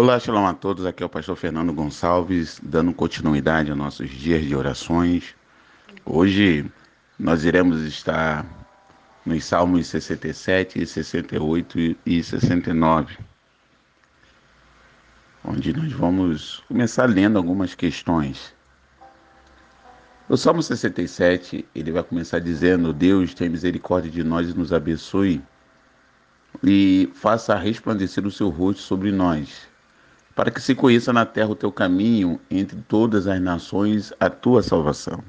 Olá, shalom a todos. Aqui é o pastor Fernando Gonçalves, dando continuidade aos nossos dias de orações. Hoje nós iremos estar nos Salmos 67, 68 e 69, onde nós vamos começar lendo algumas questões. O Salmo 67, ele vai começar dizendo: Deus tem misericórdia de nós e nos abençoe e faça resplandecer o seu rosto sobre nós para que se conheça na terra o teu caminho, entre todas as nações a tua salvação.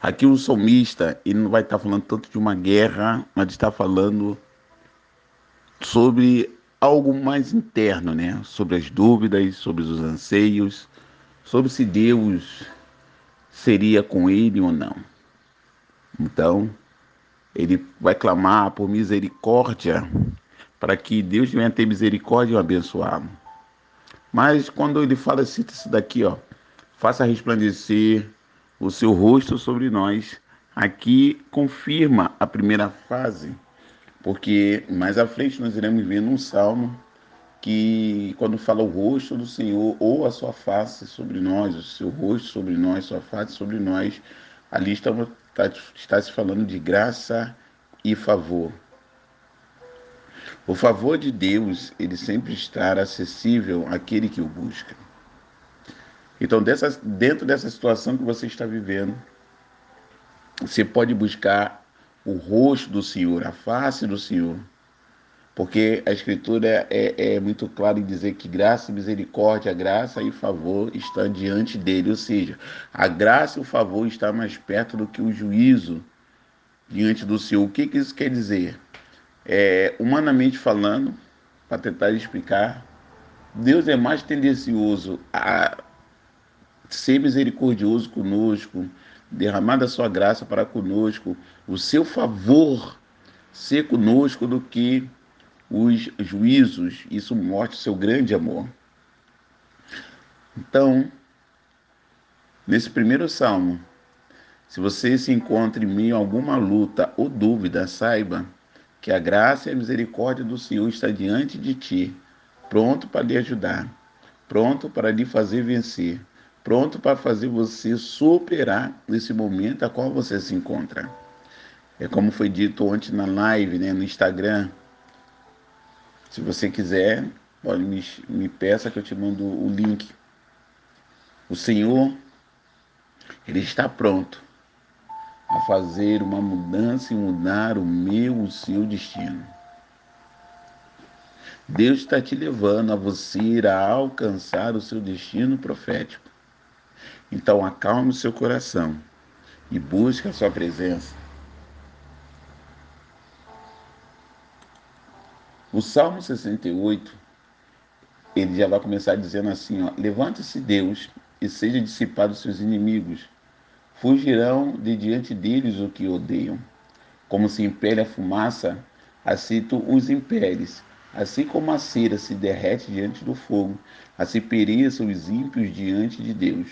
Aqui o salmista, ele não vai estar falando tanto de uma guerra, mas está falando sobre algo mais interno, né? Sobre as dúvidas, sobre os anseios, sobre se Deus seria com ele ou não. Então, ele vai clamar por misericórdia para que Deus venha ter misericórdia e o abençoá-lo. Mas quando ele fala, cita isso daqui, ó, faça resplandecer o seu rosto sobre nós, aqui confirma a primeira fase, porque mais à frente nós iremos ver num salmo que quando fala o rosto do Senhor ou a sua face sobre nós, o seu rosto sobre nós, sua face sobre nós, ali está, está, está se falando de graça e favor. O favor de Deus, ele sempre está acessível àquele que o busca. Então, dessa, dentro dessa situação que você está vivendo, você pode buscar o rosto do Senhor, a face do Senhor. Porque a Escritura é, é muito clara em dizer que graça e misericórdia, graça e favor estão diante dele. Ou seja, a graça e o favor estão mais perto do que o juízo diante do Senhor. O que, que isso quer dizer? É, humanamente falando, para tentar explicar, Deus é mais tendencioso a ser misericordioso conosco, derramar da sua graça para conosco, o seu favor ser conosco do que os juízos. Isso mostra o seu grande amor. Então, nesse primeiro salmo, se você se encontra em a alguma luta ou dúvida, saiba que a graça e a misericórdia do Senhor está diante de ti, pronto para lhe ajudar, pronto para lhe fazer vencer, pronto para fazer você superar esse momento a qual você se encontra. É como foi dito ontem na live, né, no Instagram. Se você quiser, pode me, me peça que eu te mando o link. O Senhor, Ele está pronto a fazer uma mudança e mudar o meu, o seu destino. Deus está te levando a você a alcançar o seu destino profético. Então acalme o seu coração e busque a sua presença. O Salmo 68, ele já vai começar dizendo assim, ó, levante-se Deus e seja dissipado seus inimigos Fugirão de diante deles o que odeiam. Como se impele a fumaça, assim tu os imperes. Assim como a cera se derrete diante do fogo, assim pereçam os ímpios diante de Deus.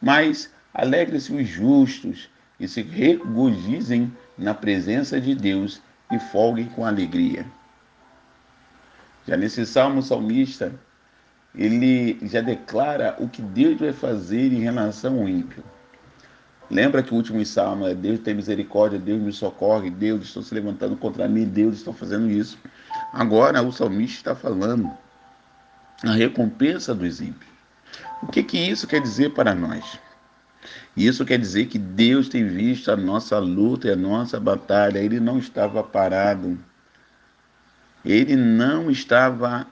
Mas alegrem-se os justos e se regozijem na presença de Deus e folguem com alegria. Já nesse salmo salmista, ele já declara o que Deus vai fazer em relação ao ímpio. Lembra que o último salmo é Deus tem misericórdia, Deus me socorre, Deus estou se levantando contra mim, Deus estou fazendo isso. Agora o salmista está falando a recompensa dos ímpios. O que, que isso quer dizer para nós? Isso quer dizer que Deus tem visto a nossa luta e a nossa batalha. Ele não estava parado. Ele não estava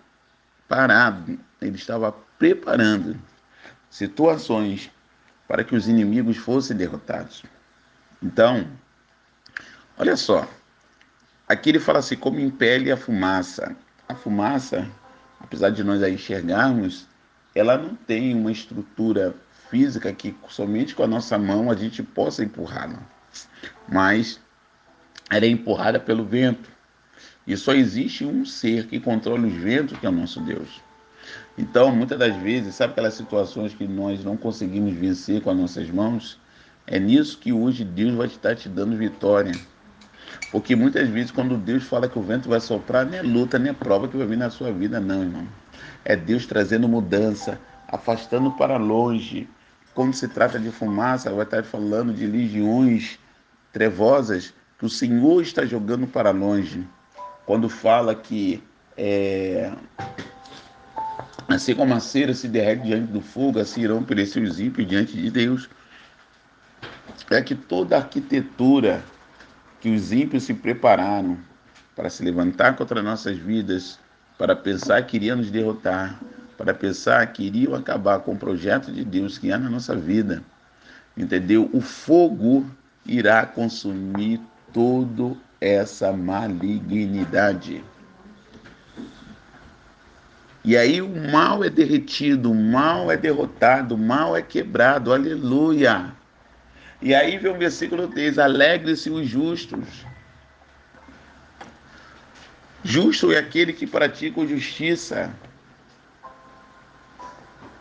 parado. Ele estava preparando situações para que os inimigos fossem derrotados. Então, olha só. Aqui ele fala assim: como impele a fumaça. A fumaça, apesar de nós a enxergarmos, ela não tem uma estrutura física que somente com a nossa mão a gente possa empurrá-la. Mas ela é empurrada pelo vento. E só existe um ser que controla os ventos, que é o nosso Deus. Então, muitas das vezes, sabe aquelas situações que nós não conseguimos vencer com as nossas mãos? É nisso que hoje Deus vai estar te dando vitória. Porque muitas vezes, quando Deus fala que o vento vai soprar, nem é luta, nem é prova que vai vir na sua vida, não, irmão. É Deus trazendo mudança, afastando para longe. Quando se trata de fumaça, vai estar falando de legiões trevosas que o Senhor está jogando para longe. Quando fala que é, assim como a cera se derrete diante do fogo, assim irão perecer os ímpios diante de Deus. É que toda a arquitetura que os ímpios se prepararam para se levantar contra nossas vidas, para pensar que iriam nos derrotar, para pensar que iriam acabar com o projeto de Deus que há na nossa vida. Entendeu? O fogo irá consumir toda essa malignidade. E aí o mal é derretido, o mal é derrotado, o mal é quebrado. Aleluia. E aí vem o versículo 3: Alegre-se os justos. Justo é aquele que pratica justiça.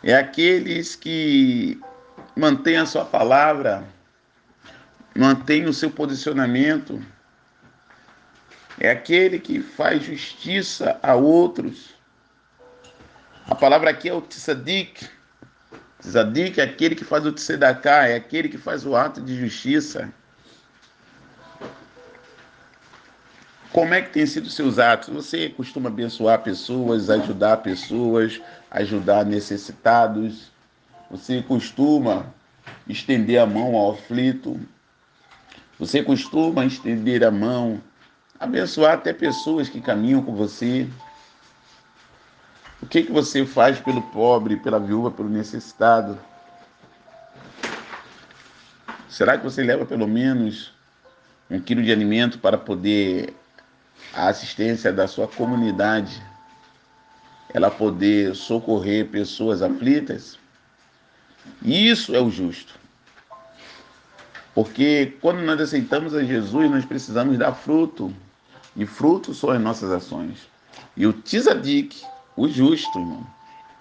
É aqueles que mantêm a sua palavra, mantêm o seu posicionamento. É aquele que faz justiça a outros. A palavra aqui é o tzadik, Zadik é aquele que faz o tzedaká, é aquele que faz o ato de justiça. Como é que tem sido seus atos? Você costuma abençoar pessoas, ajudar pessoas, ajudar necessitados? Você costuma estender a mão ao aflito? Você costuma estender a mão, abençoar até pessoas que caminham com você? O que, que você faz pelo pobre, pela viúva, pelo necessitado? Será que você leva pelo menos um quilo de alimento para poder a assistência da sua comunidade, ela poder socorrer pessoas aflitas? Isso é o justo. Porque quando nós aceitamos a Jesus, nós precisamos dar fruto. E fruto são as nossas ações. E o Tizadik, o justo, irmão.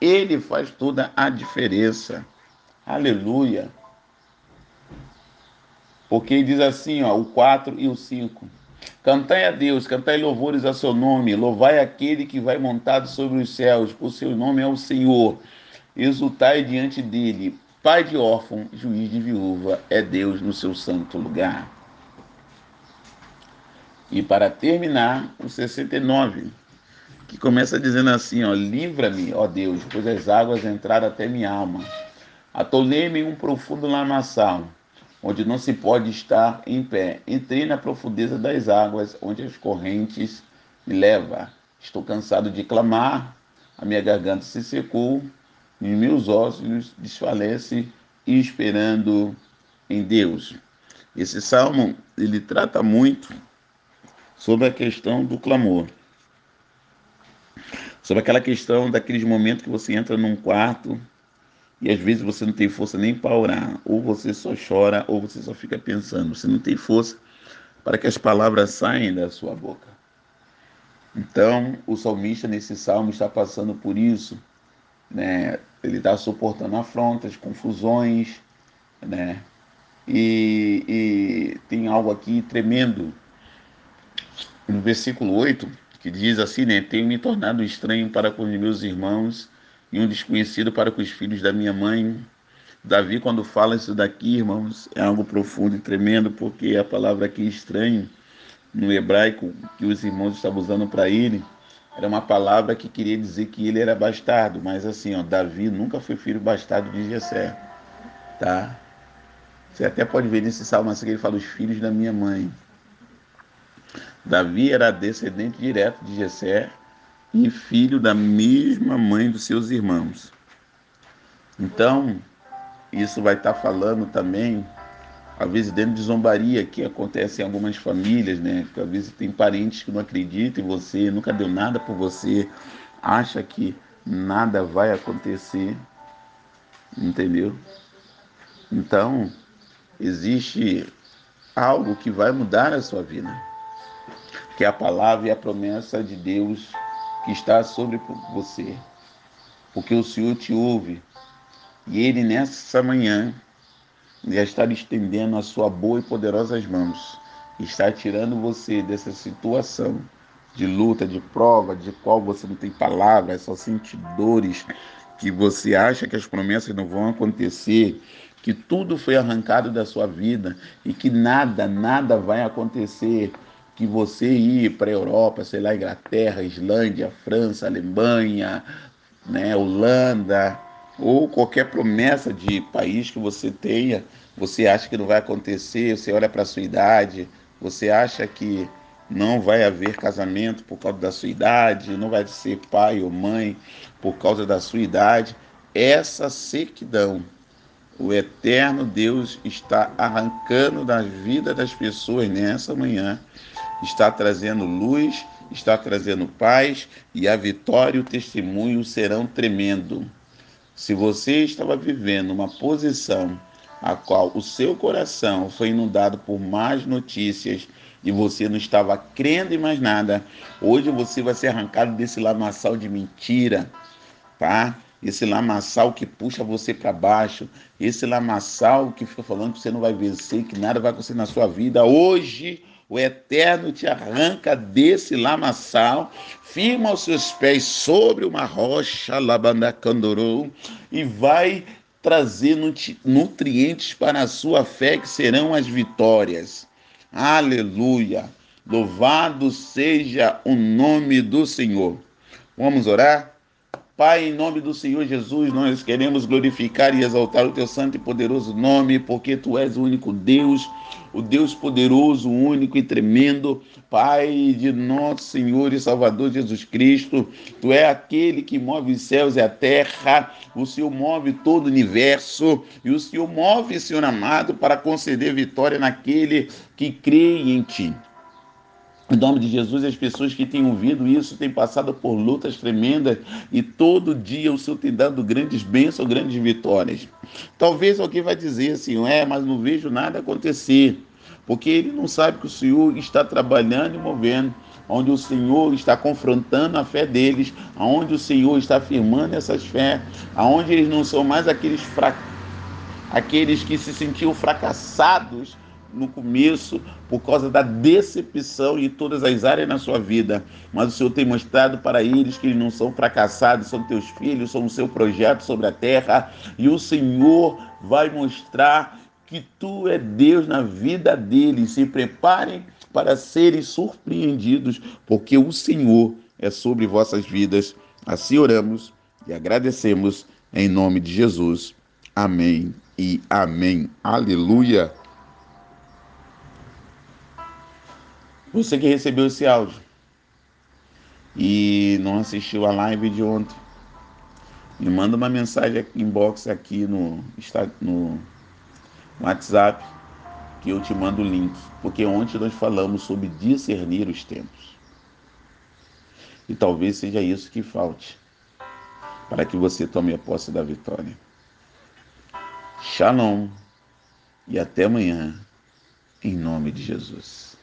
Ele faz toda a diferença. Aleluia. Porque diz assim, ó, o 4 e o 5. Cantai a Deus, cantai louvores a seu nome, louvai aquele que vai montado sobre os céus, o seu nome é o Senhor. Exultai diante dele, pai de órfão, juiz de viúva, é Deus no seu santo lugar. E para terminar, o 69 que começa dizendo assim, ó, livra-me, ó Deus, pois as águas entraram até minha alma. Atolei-me em um profundo lamaçal, onde não se pode estar em pé. Entrei na profundeza das águas, onde as correntes me levam. Estou cansado de clamar, a minha garganta se secou, e meus ossos desfalecem, esperando em Deus. Esse salmo, ele trata muito sobre a questão do clamor sobre aquela questão daqueles momentos que você entra num quarto e às vezes você não tem força nem para orar, ou você só chora, ou você só fica pensando, você não tem força para que as palavras saiam da sua boca. Então, o salmista nesse salmo está passando por isso, né? Ele está suportando afrontas, confusões, né? E, e tem algo aqui tremendo. No versículo 8, que diz assim, né? Tenho me tornado estranho para com os meus irmãos e um desconhecido para com os filhos da minha mãe. Davi, quando fala isso daqui, irmãos, é algo profundo e tremendo, porque a palavra aqui estranho, no hebraico, que os irmãos estavam usando para ele, era uma palavra que queria dizer que ele era bastardo, mas assim, ó, Davi nunca foi filho bastardo de Jessé, tá? Você até pode ver nesse salmo assim que ele fala os filhos da minha mãe. Davi era descendente direto de Jessé e filho da mesma mãe dos seus irmãos. Então, isso vai estar falando também, às vezes dentro de zombaria que acontece em algumas famílias, né? Que às vezes tem parentes que não acreditam em você, nunca deu nada por você, acha que nada vai acontecer, entendeu? Então, existe algo que vai mudar a sua vida que é a palavra e a promessa de Deus que está sobre você. Porque o Senhor te ouve. E Ele nessa manhã já está estendendo a sua boa e poderosas mãos. Está tirando você dessa situação de luta, de prova, de qual você não tem palavras, só sente dores, que você acha que as promessas não vão acontecer, que tudo foi arrancado da sua vida e que nada, nada vai acontecer, que você ir para a Europa, sei lá, Inglaterra, Islândia, França, Alemanha, né, Holanda, ou qualquer promessa de país que você tenha, você acha que não vai acontecer, você olha para a sua idade, você acha que não vai haver casamento por causa da sua idade, não vai ser pai ou mãe por causa da sua idade. Essa sequidão, o eterno Deus está arrancando da vida das pessoas nessa manhã, está trazendo luz, está trazendo paz e a vitória e o testemunho serão tremendo. Se você estava vivendo uma posição a qual o seu coração foi inundado por más notícias e você não estava crendo em mais nada, hoje você vai ser arrancado desse lamaçal de mentira, tá? Esse lamaçal que puxa você para baixo, esse lamaçal que fica falando que você não vai vencer, que nada vai acontecer na sua vida. Hoje, o Eterno te arranca desse lamaçal, firma os seus pés sobre uma rocha, labandacandorou, e vai trazer nutrientes para a sua fé, que serão as vitórias. Aleluia! Louvado seja o nome do Senhor. Vamos orar? Pai, em nome do Senhor Jesus, nós queremos glorificar e exaltar o teu santo e poderoso nome, porque tu és o único Deus, o Deus poderoso, único e tremendo, Pai de nosso Senhor e Salvador Jesus Cristo. Tu é aquele que move os céus e a terra, o Senhor move todo o universo e o Senhor move, Senhor amado, para conceder vitória naquele que crê em ti. Em nome de Jesus, as pessoas que têm ouvido isso têm passado por lutas tremendas e todo dia o Senhor tem dado grandes bênçãos, grandes vitórias. Talvez alguém vai dizer assim, é, mas não vejo nada acontecer, porque ele não sabe que o Senhor está trabalhando e movendo, onde o Senhor está confrontando a fé deles, aonde o Senhor está afirmando essas fé, aonde eles não são mais aqueles fra... aqueles que se sentiam fracassados no começo por causa da decepção em todas as áreas na sua vida, mas o Senhor tem mostrado para eles que eles não são fracassados, são teus filhos, são o seu projeto sobre a terra, e o Senhor vai mostrar que tu é Deus na vida deles. Se preparem para serem surpreendidos, porque o Senhor é sobre vossas vidas. Assim oramos e agradecemos em nome de Jesus. Amém e amém. Aleluia. Você que recebeu esse áudio e não assistiu a live de ontem, me manda uma mensagem inbox aqui no, no WhatsApp que eu te mando o link, porque ontem nós falamos sobre discernir os tempos. E talvez seja isso que falte para que você tome a posse da vitória. Shalom e até amanhã, em nome de Jesus.